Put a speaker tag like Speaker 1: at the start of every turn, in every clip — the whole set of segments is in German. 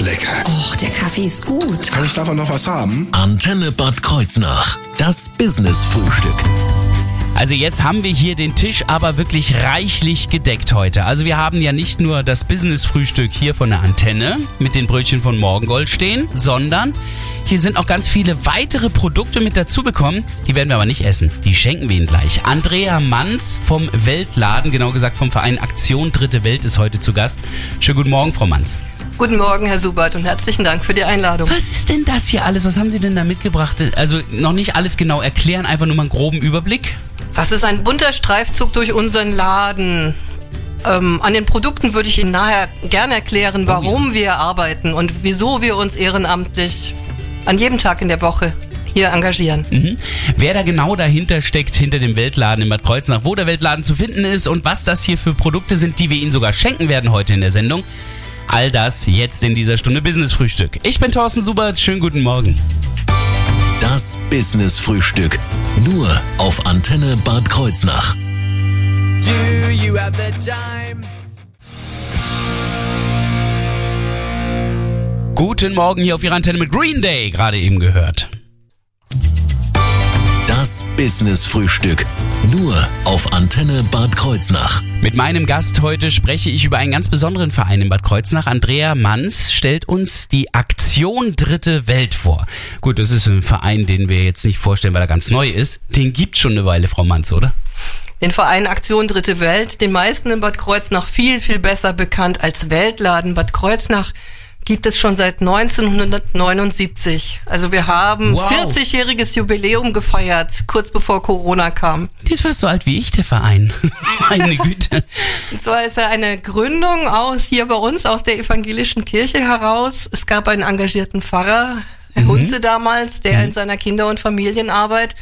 Speaker 1: ist lecker.
Speaker 2: Och, der Kaffee ist gut.
Speaker 1: Kann ich davon noch was haben?
Speaker 3: Antenne Bad Kreuznach. Das Business-Frühstück.
Speaker 4: Also jetzt haben wir hier den Tisch aber wirklich reichlich gedeckt heute. Also wir haben ja nicht nur das Business-Frühstück hier von der Antenne mit den Brötchen von Morgengold stehen, sondern hier sind auch ganz viele weitere Produkte mit dazu bekommen. Die werden wir aber nicht essen. Die schenken wir Ihnen gleich. Andrea Manz vom Weltladen, genau gesagt vom Verein Aktion Dritte Welt ist heute zu Gast. Schönen guten Morgen, Frau Manz.
Speaker 5: Guten Morgen, Herr Subert, und herzlichen Dank für die Einladung.
Speaker 4: Was ist denn das hier alles? Was haben Sie denn da mitgebracht? Also noch nicht alles genau erklären, einfach nur mal einen groben Überblick.
Speaker 5: Das ist ein bunter Streifzug durch unseren Laden. Ähm, an den Produkten würde ich Ihnen nachher gerne erklären, warum wir arbeiten und wieso wir uns ehrenamtlich an jedem Tag in der Woche hier engagieren.
Speaker 4: Mhm. Wer da genau dahinter steckt, hinter dem Weltladen in Bad Kreuznach, wo der Weltladen zu finden ist und was das hier für Produkte sind, die wir Ihnen sogar schenken werden heute in der Sendung. All das jetzt in dieser Stunde Business Frühstück. Ich bin Thorsten Subert, schönen guten Morgen.
Speaker 3: Das Business-Frühstück. Nur auf Antenne Bad Kreuznach.
Speaker 4: Do you have the time? Guten Morgen hier auf Ihrer Antenne mit Green Day, gerade eben gehört.
Speaker 3: Das Business-Frühstück. Nur auf Antenne Bad Kreuznach.
Speaker 4: Mit meinem Gast heute spreche ich über einen ganz besonderen Verein in Bad Kreuznach. Andrea Manz stellt uns die Aktion Dritte Welt vor. Gut, das ist ein Verein, den wir jetzt nicht vorstellen, weil er ganz neu ist. Den gibt schon eine Weile, Frau Manz, oder?
Speaker 5: Den Verein Aktion Dritte Welt, den meisten in Bad Kreuznach viel, viel besser bekannt als Weltladen Bad Kreuznach, gibt es schon seit 1979. Also wir haben
Speaker 4: Wow.
Speaker 5: 40-jähriges Jubiläum gefeiert, kurz bevor Corona kam.
Speaker 4: Die ist fast so alt wie ich, der Verein. Meine Güte.
Speaker 5: Und zwar ist er eine Gründung aus hier bei uns aus der evangelischen Kirche heraus. Es gab einen engagierten Pfarrer, Herr Hunze damals, der in seiner Kinder- und Familienarbeit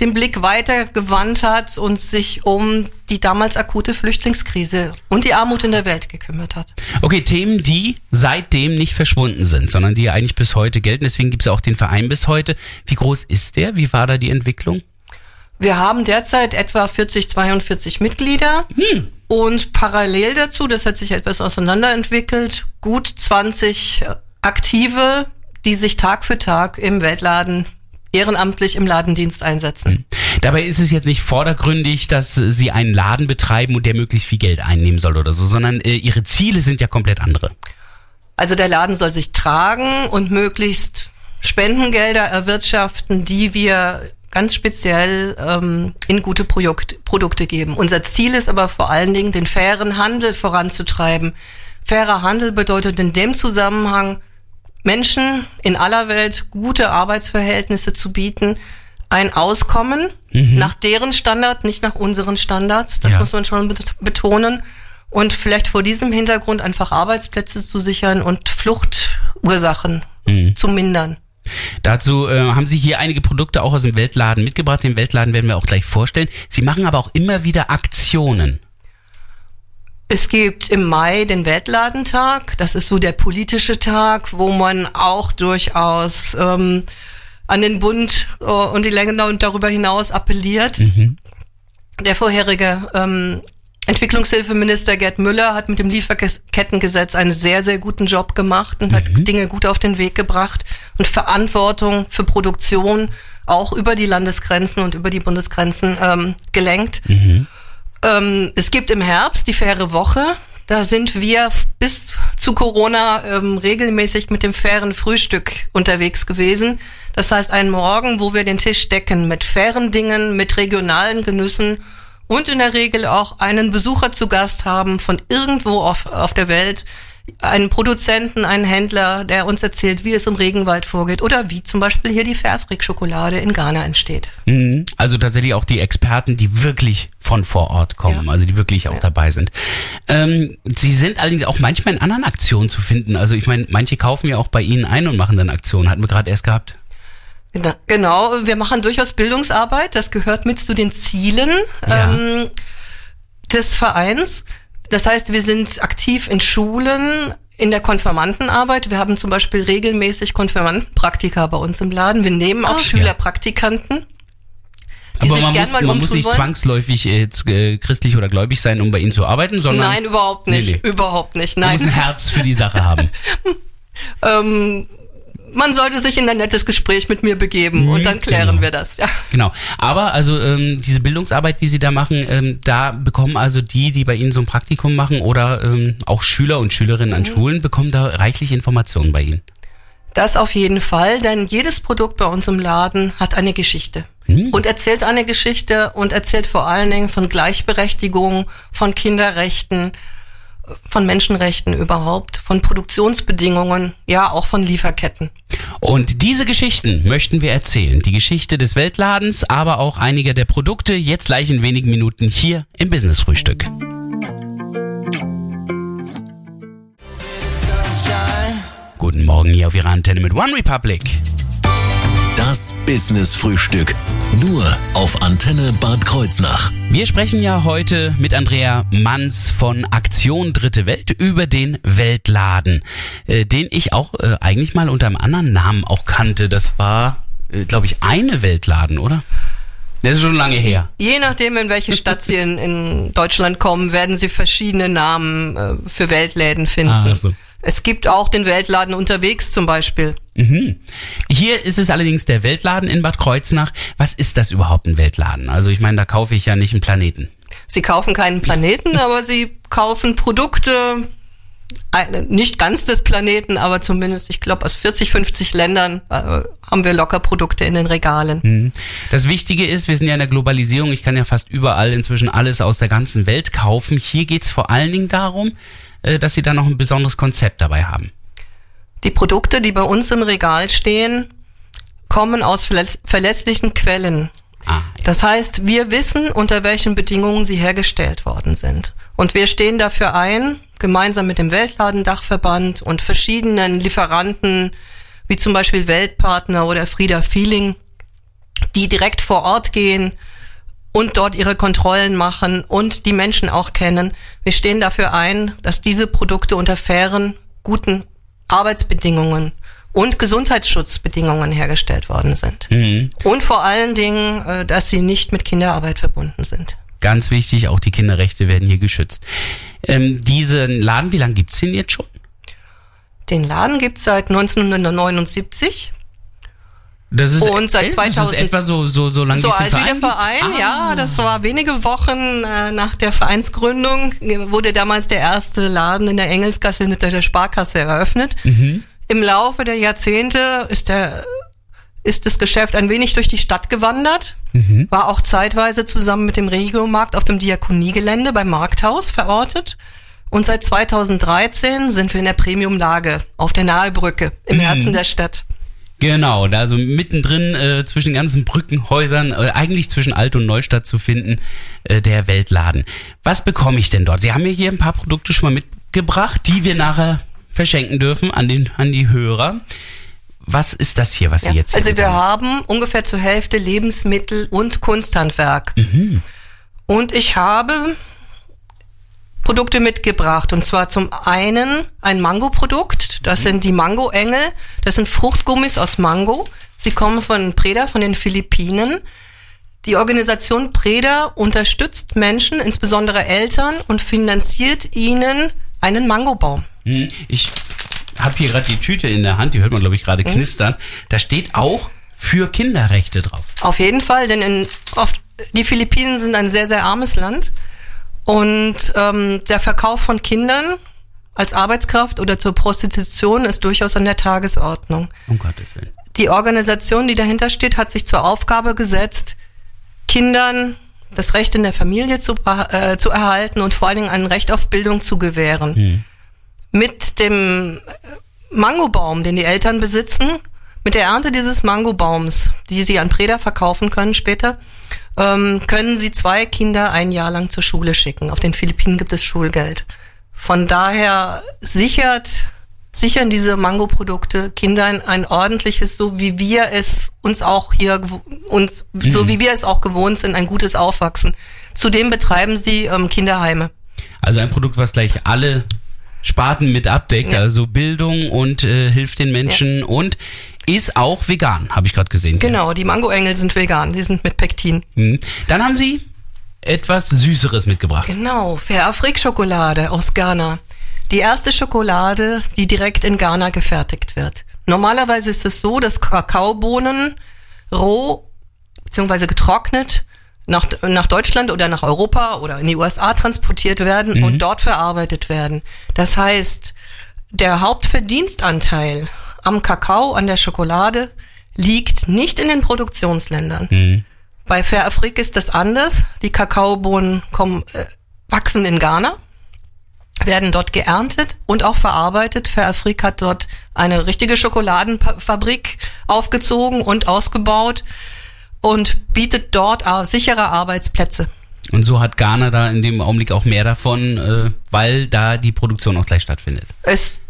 Speaker 5: den Blick weiter gewandt hat und sich um die damals akute Flüchtlingskrise und die Armut in der Welt gekümmert hat.
Speaker 4: Okay, Themen, die seitdem nicht verschwunden sind, sondern die eigentlich bis heute gelten. Deswegen gibt es auch den Verein bis heute. Wie groß ist der? Wie war da die Entwicklung?
Speaker 5: Wir haben derzeit etwa 40, 42 Mitglieder und parallel dazu, das hat sich etwas auseinanderentwickelt, gut 20 Aktive, die sich Tag für Tag im Weltladen ehrenamtlich im Ladendienst einsetzen.
Speaker 4: Dabei ist es jetzt nicht vordergründig, dass sie einen Laden betreiben und der möglichst viel Geld einnehmen soll oder so, sondern äh, ihre Ziele sind ja komplett andere.
Speaker 5: Also der Laden soll sich tragen und möglichst Spendengelder erwirtschaften, die wir ganz speziell ähm, in gute Projekt, Produkte geben. Unser Ziel ist aber vor allen Dingen, den fairen Handel voranzutreiben. Fairer Handel bedeutet in dem Zusammenhang, Menschen in aller Welt gute Arbeitsverhältnisse zu bieten, ein Auskommen nach deren Standard, nicht nach unseren Standards. Das
Speaker 4: Ja.
Speaker 5: muss man schon bet- betonen. Und vielleicht vor diesem Hintergrund einfach Arbeitsplätze zu sichern und Fluchtursachen zu mindern.
Speaker 4: Dazu äh, haben Sie hier einige Produkte auch aus dem Weltladen mitgebracht. Den Weltladen werden wir auch gleich vorstellen. Sie machen aber auch immer wieder Aktionen.
Speaker 5: Es gibt im Mai den Weltladentag. Das ist so der politische Tag, wo man auch durchaus ähm, an den Bund äh, und die Länder und darüber hinaus appelliert. Der vorherige ähm, Entwicklungshilfeminister Gerd Müller hat mit dem Lieferkettengesetz einen sehr, sehr guten Job gemacht und hat Dinge gut auf den Weg gebracht und Verantwortung für Produktion auch über die Landesgrenzen und über die Bundesgrenzen ähm, gelenkt. Ähm, es gibt im Herbst die faire Woche. Da sind wir bis zu Corona ähm, regelmäßig mit dem fairen Frühstück unterwegs gewesen. Das heißt, einen Morgen, wo wir den Tisch decken mit fairen Dingen, mit regionalen Genüssen und in der Regel auch einen Besucher zu Gast haben von irgendwo auf, auf der Welt, einen Produzenten, einen Händler, der uns erzählt, wie es im Regenwald vorgeht oder wie zum Beispiel hier die Fairfreak-Schokolade in Ghana entsteht.
Speaker 4: Mhm. Also tatsächlich auch die Experten, die wirklich von vor Ort kommen,
Speaker 5: Ja.
Speaker 4: also die wirklich auch dabei sind. Ähm, sie sind allerdings auch manchmal in anderen Aktionen zu finden. Also ich meine, manche kaufen ja auch bei Ihnen ein und machen dann Aktionen. Hatten wir gerade erst gehabt.
Speaker 5: Gena- Genau, wir machen durchaus Bildungsarbeit. Das gehört mit zu den Zielen
Speaker 4: Ja.
Speaker 5: ähm, des Vereins. Das heißt, wir sind aktiv in Schulen, in der Konfirmandenarbeit. Wir haben zum Beispiel regelmäßig Konfirmandenpraktika bei uns im Laden. Wir nehmen auch
Speaker 4: Ach,
Speaker 5: Schülerpraktikanten. die
Speaker 4: Aber man, muss, man muss nicht
Speaker 5: wollen.
Speaker 4: zwangsläufig jetzt äh, christlich oder gläubig sein, um bei Ihnen zu arbeiten, sondern
Speaker 5: Nein, überhaupt nicht.
Speaker 4: Nee, nee.
Speaker 5: Überhaupt nicht.
Speaker 4: man muss ein
Speaker 5: Nein.
Speaker 4: Herz für die Sache haben.
Speaker 5: ähm, man sollte sich in ein nettes Gespräch mit mir begeben und dann klären
Speaker 4: Genau.
Speaker 5: wir das, ja.
Speaker 4: Genau. Aber also ähm, diese Bildungsarbeit, die Sie da machen, ähm, da bekommen also die, die bei Ihnen so ein Praktikum machen oder ähm, auch Schüler und Schülerinnen an Schulen, bekommen da reichlich Informationen bei Ihnen.
Speaker 5: Das auf jeden Fall, denn jedes Produkt bei uns im Laden hat eine Geschichte. Und erzählt eine Geschichte und erzählt vor allen Dingen von Gleichberechtigung, von Kinderrechten, von Menschenrechten überhaupt, von Produktionsbedingungen, ja auch von Lieferketten.
Speaker 4: Und diese Geschichten möchten wir erzählen. Die Geschichte des Weltladens, aber auch einiger der Produkte, jetzt gleich in wenigen Minuten hier im Business Frühstück. Guten Morgen hier auf Ihrer Antenne mit One Republic.
Speaker 3: Das Business Frühstück. Nur auf Antenne Bad Kreuznach.
Speaker 4: Wir sprechen ja heute mit Andrea Manns von Aktion Dritte Welt über den Weltladen, äh, den ich auch äh, eigentlich mal unter einem anderen Namen auch kannte. Das war, äh, glaube ich, eine Weltladen, oder? Das ist schon lange her.
Speaker 5: Je nachdem, in welche Stadt Sie in, in Deutschland kommen, werden Sie verschiedene Namen äh, für Weltläden finden.
Speaker 4: Ah, so.
Speaker 5: Es gibt auch den Weltladen unterwegs zum Beispiel.
Speaker 4: Mhm. Hier ist es allerdings der Weltladen in Bad Kreuznach. Was ist das überhaupt ein Weltladen? Also ich meine, da kaufe ich ja nicht einen Planeten.
Speaker 5: Sie kaufen keinen Planeten, aber Sie kaufen Produkte, nicht ganz des Planeten, aber zumindest, ich glaube, aus 40, 50 Ländern äh, haben wir locker Produkte in den Regalen.
Speaker 4: Mhm. Das Wichtige ist, wir sind ja in der Globalisierung. Ich kann ja fast überall inzwischen alles aus der ganzen Welt kaufen. Hier geht's vor allen Dingen darum, dass Sie da noch ein besonderes Konzept dabei haben.
Speaker 5: Die Produkte, die bei uns im Regal stehen, kommen aus verläss verlässlichen Quellen.
Speaker 4: Ah, ja.
Speaker 5: Das heißt, wir wissen, unter welchen Bedingungen sie hergestellt worden sind. Und wir stehen dafür ein, gemeinsam mit dem Weltladendachverband und verschiedenen Lieferanten, wie zum Beispiel Weltpartner oder Frieda Feeling, die direkt vor Ort gehen und dort ihre Kontrollen machen und die Menschen auch kennen. Wir stehen dafür ein, dass diese Produkte unter fairen, guten Arbeitsbedingungen und Gesundheitsschutzbedingungen hergestellt worden sind.
Speaker 4: Mhm.
Speaker 5: Und vor allen Dingen, äh, dass sie nicht mit Kinderarbeit verbunden sind.
Speaker 4: Ganz wichtig, auch die Kinderrechte werden hier geschützt. Ähm, diesen Laden, wie lange gibt's den jetzt schon?
Speaker 5: Den Laden gibt's seit 1979.
Speaker 4: Das ist,
Speaker 5: Und seit
Speaker 4: äh, Das
Speaker 5: 2000
Speaker 4: ist etwa so, so, so lange
Speaker 5: So alt wie der
Speaker 4: Verein gibt?
Speaker 5: ja,
Speaker 4: Ah.
Speaker 5: das war wenige Wochen äh, nach der Vereinsgründung, wurde damals der erste Laden in der Engelsgasse hinter der Sparkasse eröffnet.
Speaker 4: Mhm.
Speaker 5: Im Laufe der Jahrzehnte ist der ist das Geschäft ein wenig durch die Stadt gewandert,
Speaker 4: Mhm.
Speaker 5: war auch zeitweise zusammen mit dem Regiomarkt auf dem Diakoniegelände beim Markthaus verortet. Und seit 2013 sind wir in der Premium-Lage auf der Nahelbrücke im Herzen der Stadt.
Speaker 4: Genau, da so mittendrin äh, zwischen den ganzen Brückenhäusern, äh, eigentlich zwischen Alt- und Neustadt zu finden, äh, der Weltladen. Was bekomme ich denn dort? Sie haben mir hier ein paar Produkte schon mal mitgebracht, die wir nachher verschenken dürfen an, den, an die Hörer. Was ist das hier, was Sie
Speaker 5: Ja.
Speaker 4: jetzt hier
Speaker 5: Also wir
Speaker 4: bekommen?
Speaker 5: haben ungefähr zur Hälfte Lebensmittel und Kunsthandwerk. Und ich habe Produkte mitgebracht. Und zwar zum einen ein Mango-Produkt. Das sind die Mango-Engel. Das sind Fruchtgummis aus Mango. Sie kommen von Preda, von den Philippinen. Die Organisation Preda unterstützt Menschen, insbesondere Eltern, und finanziert ihnen einen Mangobaum.
Speaker 4: Hm, Ich habe hier gerade die Tüte in der Hand, die hört man, glaube ich, gerade knistern. Da steht auch für Kinderrechte drauf.
Speaker 5: Auf jeden Fall, denn in, oft, die Philippinen sind ein sehr, sehr armes Land. Und ähm, der Verkauf von Kindern als Arbeitskraft oder zur Prostitution ist durchaus an der Tagesordnung.
Speaker 4: Um Gottes Willen.
Speaker 5: Die Organisation, die dahinter steht, hat sich zur Aufgabe gesetzt, Kindern das Recht in der Familie zu, äh, zu erhalten und vor allen Dingen ein Recht auf Bildung zu gewähren. Mit dem Mangobaum, den die Eltern besitzen, mit der Ernte dieses Mangobaums, die sie an Preda verkaufen können später, ähm, können sie zwei Kinder ein Jahr lang zur Schule schicken. Auf den Philippinen gibt es Schulgeld. Von daher sichert, sichern diese Mango-Produkte Kindern ein ordentliches, so wie wir es uns auch hier, uns, so wie wir es auch gewohnt sind, ein gutes Aufwachsen. Zudem betreiben sie ähm, Kinderheime.
Speaker 4: Also ein Produkt, was gleich alle Sparten mit abdeckt,
Speaker 5: Ja.
Speaker 4: also Bildung und äh, hilft den Menschen und ist auch vegan, habe ich gerade gesehen.
Speaker 5: Genau, die Mangoengel sind vegan, die sind mit Pektin.
Speaker 4: Hm. Dann haben Sie etwas Süßeres mitgebracht.
Speaker 5: Genau, Fair Afrik Schokolade aus Ghana. die erste Schokolade, die direkt in Ghana gefertigt wird. Normalerweise ist es so, dass Kakaobohnen roh bzw. getrocknet nach, nach Deutschland oder nach Europa oder in die USA transportiert werden
Speaker 4: Mhm.
Speaker 5: und dort verarbeitet werden. Das heißt, der Hauptverdienstanteil am Kakao, an der Schokolade, liegt nicht in den Produktionsländern.
Speaker 4: Mhm.
Speaker 5: Bei Fair Afrik ist das anders. Die Kakaobohnen kommen, äh, wachsen in Ghana, werden dort geerntet und auch verarbeitet. Fair Afrik hat dort eine richtige Schokoladenfabrik aufgezogen und ausgebaut und bietet dort sichere Arbeitsplätze.
Speaker 4: Und so hat Ghana da in dem Augenblick auch mehr davon, äh, weil da die Produktion auch gleich stattfindet.
Speaker 5: Es,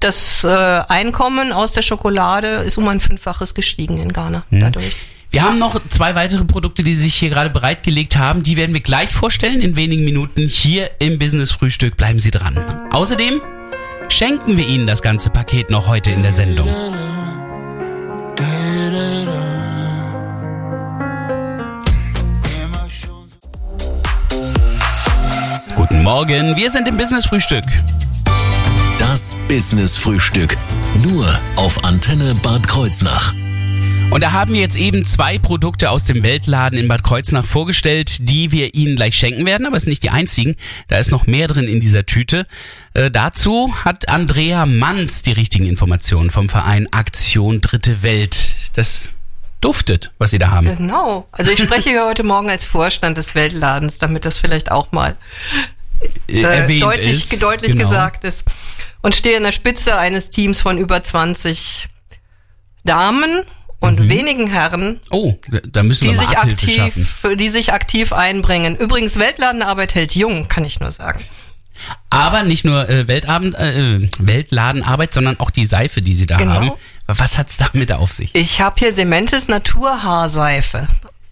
Speaker 5: das äh, Einkommen aus der Schokolade ist um ein Fünffaches gestiegen in Ghana dadurch.
Speaker 4: Wir haben noch zwei weitere Produkte, die sich hier gerade bereitgelegt haben. Die werden wir gleich vorstellen in wenigen Minuten hier im Business Frühstück. Bleiben Sie dran. Außerdem schenken wir Ihnen das ganze Paket noch heute in der Sendung. Morgen, wir sind im Business Frühstück.
Speaker 3: Das Business Frühstück. Nur auf Antenne Bad Kreuznach.
Speaker 4: Und da haben wir jetzt eben zwei Produkte aus dem Weltladen in Bad Kreuznach vorgestellt, die wir Ihnen gleich schenken werden, aber es sind nicht die einzigen. Da ist noch mehr drin in dieser Tüte. Äh, dazu hat Andrea Manns die richtigen Informationen vom Verein Aktion Dritte Welt. Das duftet, was Sie da haben.
Speaker 5: Genau. Also ich spreche hier heute Morgen als Vorstand des Weltladens, damit das vielleicht auch mal
Speaker 4: Äh,
Speaker 5: äh,
Speaker 4: erwähnt
Speaker 5: deutlich,
Speaker 4: ist.
Speaker 5: deutlich
Speaker 4: Genau.
Speaker 5: gesagt ist. Und stehe in der Spitze eines Teams von über 20 Damen und wenigen Herren,
Speaker 4: Oh, da müssen
Speaker 5: die
Speaker 4: wir
Speaker 5: sich
Speaker 4: Abhilfe schaffen.
Speaker 5: aktiv, die sich aktiv einbringen. Übrigens, Weltladenarbeit hält jung, kann ich nur sagen.
Speaker 4: Aber nicht nur äh, Weltabend, äh, Weltladenarbeit, sondern auch die Seife, die Sie da
Speaker 5: Genau.
Speaker 4: haben. Was hat's damit auf sich?
Speaker 5: Ich habe hier Sementes Naturhaarseife.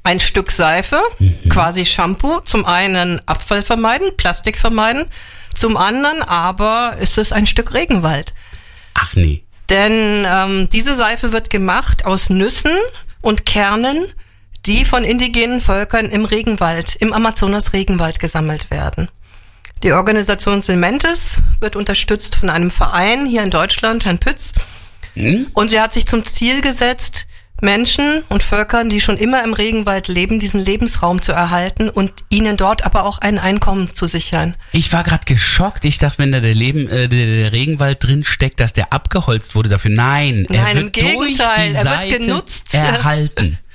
Speaker 5: Ein Stück Seife, quasi Shampoo. Zum einen Abfall vermeiden, Plastik vermeiden. Zum anderen aber ist es ein Stück Regenwald.
Speaker 4: Ach nee.
Speaker 5: Denn ähm, diese Seife wird gemacht aus Nüssen und Kernen, die von indigenen Völkern im Regenwald, im Amazonas-Regenwald gesammelt werden. Die Organisation Sementes wird unterstützt von einem Verein hier in Deutschland, Herrn Pütz. Und sie hat sich zum Ziel gesetzt, Menschen und Völkern, die schon immer im Regenwald leben, diesen Lebensraum zu erhalten und ihnen dort aber auch ein Einkommen zu sichern.
Speaker 4: Ich war gerade geschockt. Ich dachte, wenn da der, Leben, äh, der, der Regenwald drin steckt, dass der abgeholzt wurde dafür. Nein, er
Speaker 5: Nein, im
Speaker 4: wird durch
Speaker 5: Gegenteil,
Speaker 4: die
Speaker 5: er wird
Speaker 4: Seite
Speaker 5: genutzt.
Speaker 4: erhalten.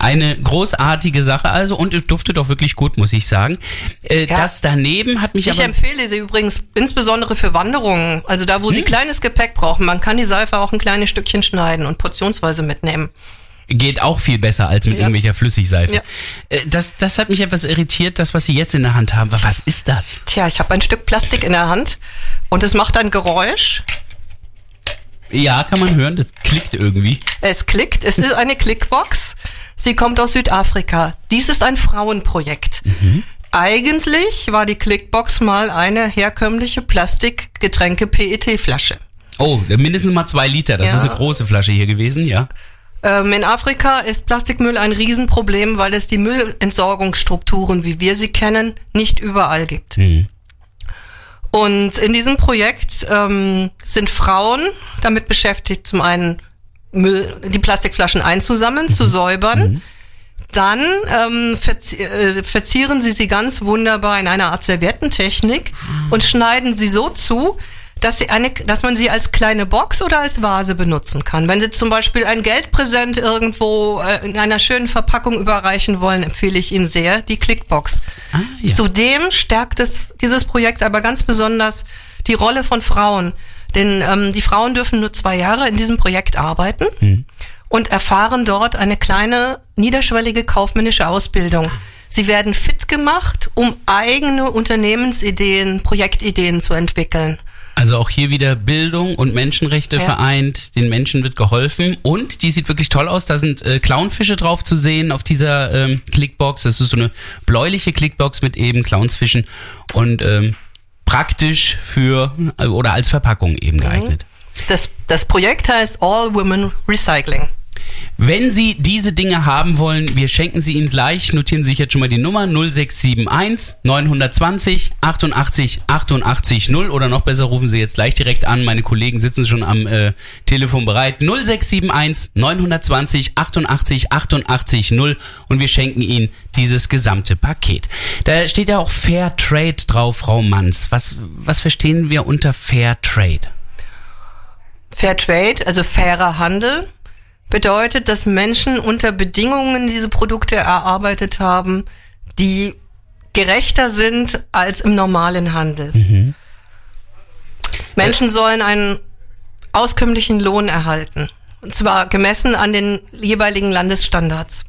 Speaker 4: Eine großartige Sache also und es duftet auch wirklich gut, muss ich sagen. Äh,
Speaker 5: Ja.
Speaker 4: Das daneben hat mich
Speaker 5: Ich
Speaker 4: aber...
Speaker 5: empfehle sie übrigens insbesondere für Wanderungen, also da, wo sie kleines Gepäck brauchen. Man kann die Seife auch ein kleines Stückchen schneiden und portionsweise mitnehmen.
Speaker 4: Geht auch viel besser als mit
Speaker 5: Ja.
Speaker 4: irgendwelcher Flüssigseife.
Speaker 5: Ja.
Speaker 4: Äh, Das, das hat mich etwas irritiert, das, was Sie jetzt in der Hand haben. Was ist das?
Speaker 5: Tja, ich habe ein Stück Plastik in der Hand und es macht ein Geräusch.
Speaker 4: Ja, kann man hören, das klickt irgendwie.
Speaker 5: Es klickt. Es ist eine Clickbox. Sie kommt aus Südafrika. Dies ist ein Frauenprojekt. Eigentlich war die Clickbox mal eine herkömmliche Plastikgetränke-PET-Flasche.
Speaker 4: Oh, mindestens mal zwei Liter. Das
Speaker 5: Ja.
Speaker 4: ist eine große Flasche hier gewesen, ja.
Speaker 5: Ähm, in Afrika ist Plastikmüll ein Riesenproblem, weil es die Müllentsorgungsstrukturen, wie wir sie kennen, nicht überall gibt. Und in diesem Projekt ähm, sind Frauen damit beschäftigt, zum einen Müll, die Plastikflaschen einzusammeln, zu säubern. Dann ähm, verzi äh, verzieren sie sie ganz wunderbar in einer Art Serviettentechnik und schneiden sie so zu, dass, sie eine, dass man sie als kleine Box oder als Vase benutzen kann. Wenn Sie zum Beispiel ein Geldpräsent irgendwo äh, in einer schönen Verpackung überreichen wollen, empfehle ich Ihnen sehr die Clickbox.
Speaker 4: Ah, ja.
Speaker 5: Zudem stärkt es dieses Projekt aber ganz besonders die Rolle von Frauen. Denn ähm, die Frauen dürfen nur zwei Jahre in diesem Projekt arbeiten und erfahren dort eine kleine niederschwellige kaufmännische Ausbildung. Sie werden fit gemacht, um eigene Unternehmensideen, Projektideen zu entwickeln.
Speaker 4: Also auch hier wieder Bildung und Menschenrechte
Speaker 5: Ja.
Speaker 4: vereint. Den Menschen wird geholfen. Und die sieht wirklich toll aus. Da sind äh, Clownfische drauf zu sehen auf dieser ähm, Clickbox. Das ist so eine bläuliche Clickbox mit eben Clownsfischen und ähm, praktisch für äh, oder als Verpackung eben
Speaker 5: Mhm.
Speaker 4: geeignet.
Speaker 5: Das, das Projekt heißt All Women Recycling.
Speaker 4: Wenn Sie diese Dinge haben wollen, wir schenken sie Ihnen gleich. Notieren Sie sich jetzt schon mal die Nummer 0671 920 88 88 0 oder noch besser rufen Sie jetzt gleich direkt an. Meine Kollegen sitzen schon am äh, Telefon bereit. 0671 920 88 88 0 und wir schenken Ihnen dieses gesamte Paket. Da steht ja auch Fair Trade drauf, Frau Manns. Was, was verstehen wir unter Fair Trade?
Speaker 5: Fair Trade, also fairer Handel, bedeutet, dass Menschen unter Bedingungen diese Produkte erarbeitet haben, die gerechter sind als im normalen Handel. Mhm. Menschen sollen einen auskömmlichen Lohn erhalten. Und zwar gemessen an den jeweiligen Landesstandards.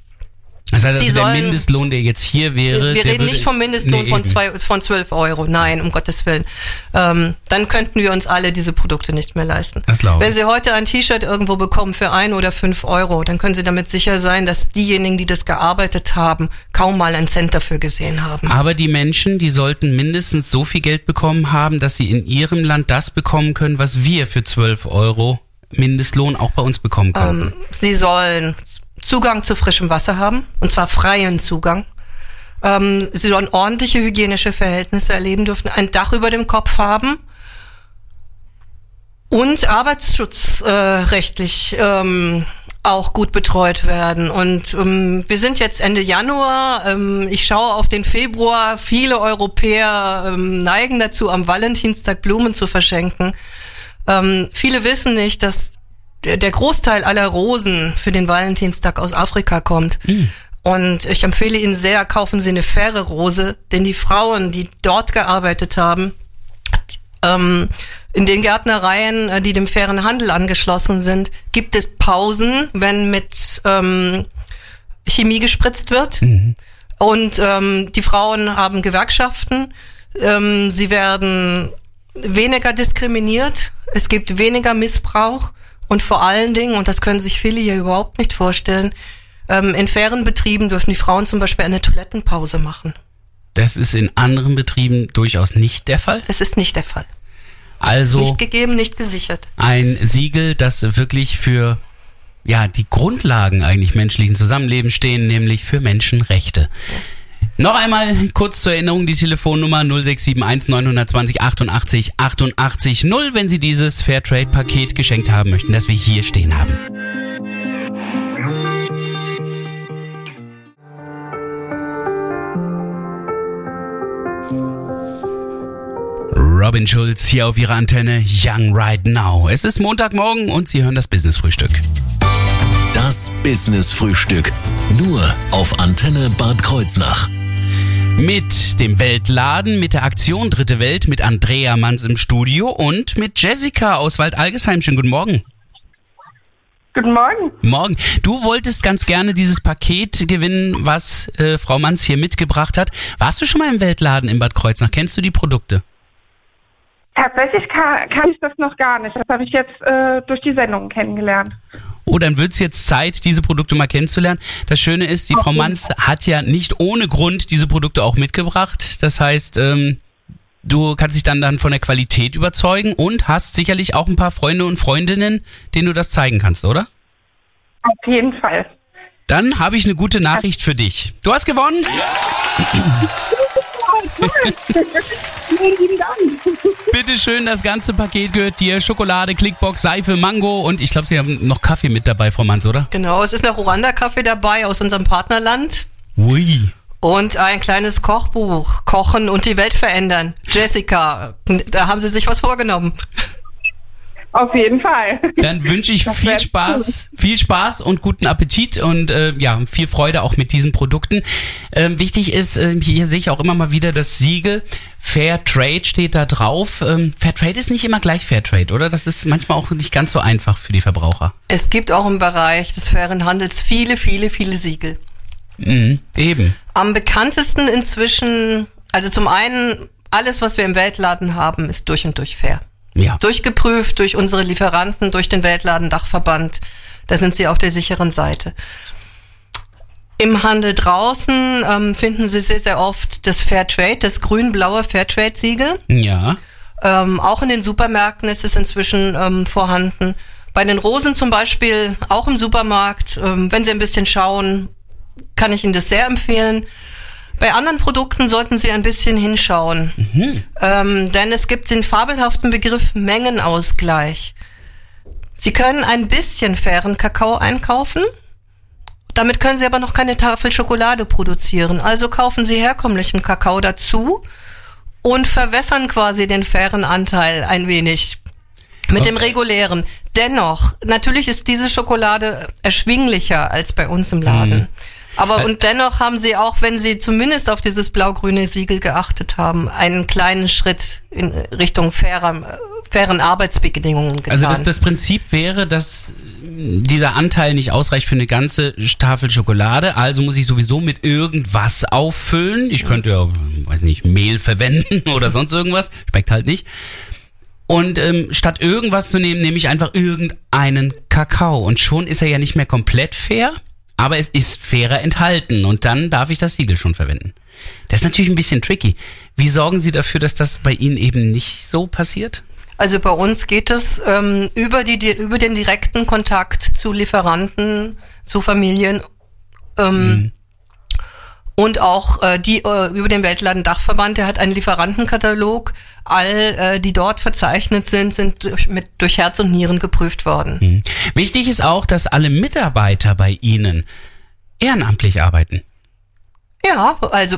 Speaker 4: Das heißt, also der Mindestlohn, der jetzt hier wäre.
Speaker 5: Wir reden nicht vom Mindestlohn nee, von, zwei, von 12 Euro. Nein, um Gottes Willen. Ähm, dann könnten wir uns alle diese Produkte nicht mehr leisten.
Speaker 4: Das glaube
Speaker 5: ich. Wenn Sie heute ein T-Shirt irgendwo bekommen für ein oder fünf Euro, dann können Sie damit sicher sein, dass diejenigen, die das gearbeitet haben, kaum mal einen Cent dafür gesehen haben.
Speaker 4: Aber die Menschen, die sollten mindestens so viel Geld bekommen haben, dass sie in ihrem Land das bekommen können, was wir für 12 Euro Mindestlohn auch bei uns bekommen können. Ähm,
Speaker 5: sie sollen Zugang zu frischem Wasser haben, und zwar freien Zugang. Ähm, sie sollen ordentliche hygienische Verhältnisse erleben dürfen, ein Dach über dem Kopf haben und arbeitsschutzrechtlich äh, ähm, auch gut betreut werden. Und ähm, wir sind jetzt Ende Januar. Ähm, ich schaue auf den Februar. Viele Europäer ähm, neigen dazu, am Valentinstag Blumen zu verschenken. Ähm, viele wissen nicht, dass der Großteil aller Rosen für den Valentinstag aus Afrika kommt. Mhm. Und ich empfehle Ihnen sehr, kaufen Sie eine faire Rose, denn die Frauen, die dort gearbeitet haben, ähm, in den Gärtnereien, äh, die dem fairen Handel angeschlossen sind, gibt es Pausen, wenn mit ähm, Chemie gespritzt wird. Mhm. Und ähm, die Frauen haben Gewerkschaften. Ähm, sie werden weniger diskriminiert. Es gibt weniger Missbrauch. Und vor allen Dingen, und das können sich viele hier überhaupt nicht vorstellen, ähm, in fairen Betrieben dürfen die Frauen zum Beispiel eine Toilettenpause machen.
Speaker 4: Das ist in anderen Betrieben durchaus nicht der Fall?
Speaker 5: Es ist nicht der Fall.
Speaker 4: Also.
Speaker 5: Nicht gegeben, nicht gesichert.
Speaker 4: Ein Siegel, das wirklich für ja, die Grundlagen eigentlich menschlichen Zusammenlebens stehen, nämlich für Menschenrechte. Ja. Noch einmal kurz zur Erinnerung die Telefonnummer 0671 920 88 88 0, wenn Sie dieses Fairtrade-Paket geschenkt haben möchten, das wir hier stehen haben. Robin Schulz hier auf Ihrer Antenne Young Right Now. Es ist Montagmorgen und Sie hören das Business Frühstück.
Speaker 3: Das Business Frühstück. Nur auf Antenne Bad Kreuznach.
Speaker 4: Mit dem Weltladen, mit der Aktion Dritte Welt, mit Andrea Manns im Studio und mit Jessica aus Waldalgesheim. Schönen guten Morgen.
Speaker 1: Guten Morgen.
Speaker 4: Morgen. Du wolltest ganz gerne dieses Paket gewinnen, was äh, Frau Manns hier mitgebracht hat. Warst du schon mal im Weltladen in Bad Kreuznach? Kennst du die Produkte?
Speaker 1: Tatsächlich kann, kann ich das noch gar nicht. Das habe ich jetzt äh, durch die Sendung kennengelernt
Speaker 4: oh, dann wird's jetzt Zeit, diese Produkte mal kennenzulernen. Das Schöne ist, die Frau Manns hat ja nicht ohne Grund diese Produkte auch mitgebracht. Das heißt, ähm, du kannst dich dann, dann von der Qualität überzeugen und hast sicherlich auch ein paar Freunde und Freundinnen, denen du das zeigen kannst, oder?
Speaker 1: Auf jeden Fall.
Speaker 4: Dann habe ich eine gute Nachricht für dich. Du hast gewonnen. Ja! Vielen lieben Dank. Bitte schön, das ganze Paket gehört dir. Schokolade, Clickbox, Seife, Mango und ich glaube, Sie haben noch Kaffee mit dabei, Frau Manns, oder?
Speaker 5: Genau, es ist noch Ruanda-Kaffee dabei aus unserem Partnerland.
Speaker 4: Ui.
Speaker 5: Und ein kleines Kochbuch, Kochen und die Welt verändern. Jessica, da haben Sie sich was vorgenommen.
Speaker 1: Auf jeden Fall.
Speaker 4: Dann wünsche ich viel Spaß, cool. viel Spaß und guten Appetit und äh, ja, viel Freude auch mit diesen Produkten. Ähm, wichtig ist, äh, hier sehe ich auch immer mal wieder das Siegel. Fair Trade steht da drauf. Ähm, Fair Trade ist nicht immer gleich Fair Trade, oder? Das ist manchmal auch nicht ganz so einfach für die Verbraucher.
Speaker 5: Es gibt auch im Bereich des fairen Handels viele, viele, viele Siegel.
Speaker 4: Mhm, eben.
Speaker 5: Am bekanntesten inzwischen, also zum einen, alles, was wir im Weltladen haben, ist durch und durch fair. Ja. Durchgeprüft durch unsere Lieferanten, durch den Weltladen Dachverband. Da sind sie auf der sicheren Seite. Im Handel draußen ähm, finden Sie sehr, sehr oft das Fairtrade, das grün-blaue Fairtrade-Siegel.
Speaker 4: Ja.
Speaker 5: Ähm, auch in den Supermärkten ist es inzwischen ähm, vorhanden. Bei den Rosen zum Beispiel, auch im Supermarkt, ähm, wenn Sie ein bisschen schauen, kann ich Ihnen das sehr empfehlen. Bei anderen Produkten sollten Sie ein bisschen hinschauen, mhm. ähm, denn es gibt den fabelhaften Begriff Mengenausgleich. Sie können ein bisschen fairen Kakao einkaufen, damit können Sie aber noch keine Tafel Schokolade produzieren. Also kaufen Sie herkömmlichen Kakao dazu und verwässern quasi den fairen Anteil ein wenig mit okay. dem regulären. Dennoch, natürlich ist diese Schokolade erschwinglicher als bei uns im Laden. Mhm. Aber und dennoch haben sie auch, wenn sie zumindest auf dieses blau-grüne Siegel geachtet haben, einen kleinen Schritt in Richtung fairer, fairen Arbeitsbedingungen getan.
Speaker 4: Also das, das Prinzip wäre, dass dieser Anteil nicht ausreicht für eine ganze Tafel Schokolade, also muss ich sowieso mit irgendwas auffüllen. Ich könnte ja, weiß nicht, Mehl verwenden oder sonst irgendwas. Schmeckt halt nicht. Und ähm, statt irgendwas zu nehmen, nehme ich einfach irgendeinen Kakao. Und schon ist er ja nicht mehr komplett fair, aber es ist fairer enthalten und dann darf ich das Siegel schon verwenden. Das ist natürlich ein bisschen tricky. Wie sorgen Sie dafür, dass das bei Ihnen eben nicht so passiert?
Speaker 5: Also bei uns geht es ähm, über, die, die, über den direkten Kontakt zu Lieferanten, zu Familien. Ähm, mhm. Und auch äh, die äh, über den Weltladen Dachverband, der hat einen Lieferantenkatalog. All äh, die dort verzeichnet sind, sind durch, mit, durch Herz und Nieren geprüft worden.
Speaker 4: Mhm. Wichtig ist auch, dass alle Mitarbeiter bei Ihnen ehrenamtlich arbeiten.
Speaker 5: Ja, also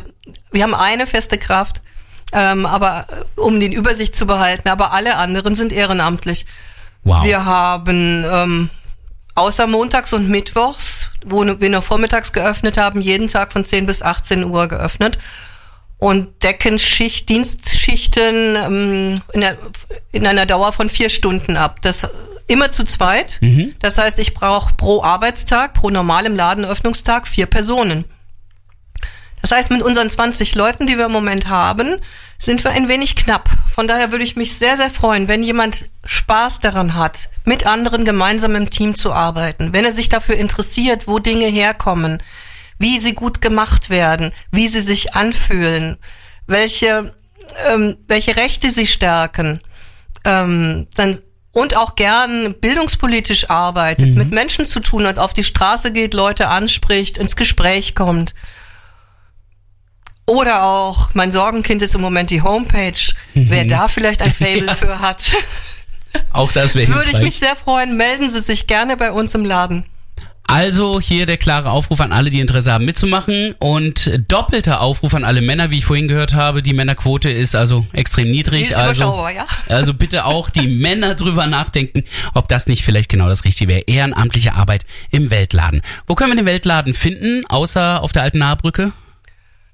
Speaker 5: wir haben eine feste Kraft, ähm, aber äh, um den Übersicht zu behalten, aber alle anderen sind ehrenamtlich. Wow. Wir haben ähm, außer montags und mittwochs, wo wir nur vormittags geöffnet haben, jeden Tag von 10 bis 18 Uhr geöffnet. Und decken Schicht, Dienstschichten ähm, in, der, in einer Dauer von vier Stunden ab. Das immer zu zweit. Mhm. Das heißt, ich brauche pro Arbeitstag, pro normalem Ladenöffnungstag vier Personen. Das heißt, mit unseren 20 Leuten, die wir im Moment haben, sind wir ein wenig knapp. Von daher würde ich mich sehr, sehr freuen, wenn jemand Spaß daran hat, mit anderen gemeinsam im Team zu arbeiten, wenn er sich dafür interessiert, wo Dinge herkommen, wie sie gut gemacht werden, wie sie sich anfühlen, welche, ähm, welche Rechte sie stärken, ähm, dann und auch gern bildungspolitisch arbeitet, mhm. mit Menschen zu tun hat, auf die Straße geht, Leute anspricht, ins Gespräch kommt oder auch, mein Sorgenkind ist im Moment die Homepage. Wer da vielleicht ein Fable ja. für hat.
Speaker 4: Auch das wäre
Speaker 5: Würde ich mich sehr freuen. Melden Sie sich gerne bei uns im Laden.
Speaker 4: Also hier der klare Aufruf an alle, die Interesse haben mitzumachen und doppelter Aufruf an alle Männer, wie ich vorhin gehört habe. Die Männerquote ist also extrem niedrig. Ist also, ja. also bitte auch die Männer drüber nachdenken, ob das nicht vielleicht genau das Richtige wäre. Ehrenamtliche Arbeit im Weltladen. Wo können wir den Weltladen finden, außer auf der alten Nahbrücke?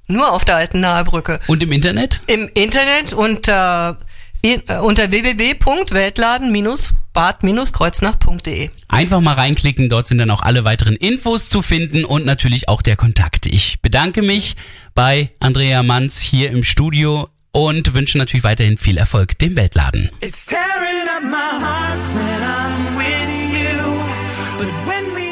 Speaker 5: Nur auf der alten Nahebrücke.
Speaker 4: Und im Internet?
Speaker 5: Im Internet unter äh, unter www.weltladen-bad-kreuznach.de.
Speaker 4: Einfach mal reinklicken, dort sind dann auch alle weiteren Infos zu finden und natürlich auch der Kontakt. Ich bedanke mich bei Andrea Manz hier im Studio und wünsche natürlich weiterhin viel Erfolg dem Weltladen. It's tearing up my heart when I'm with you, but when we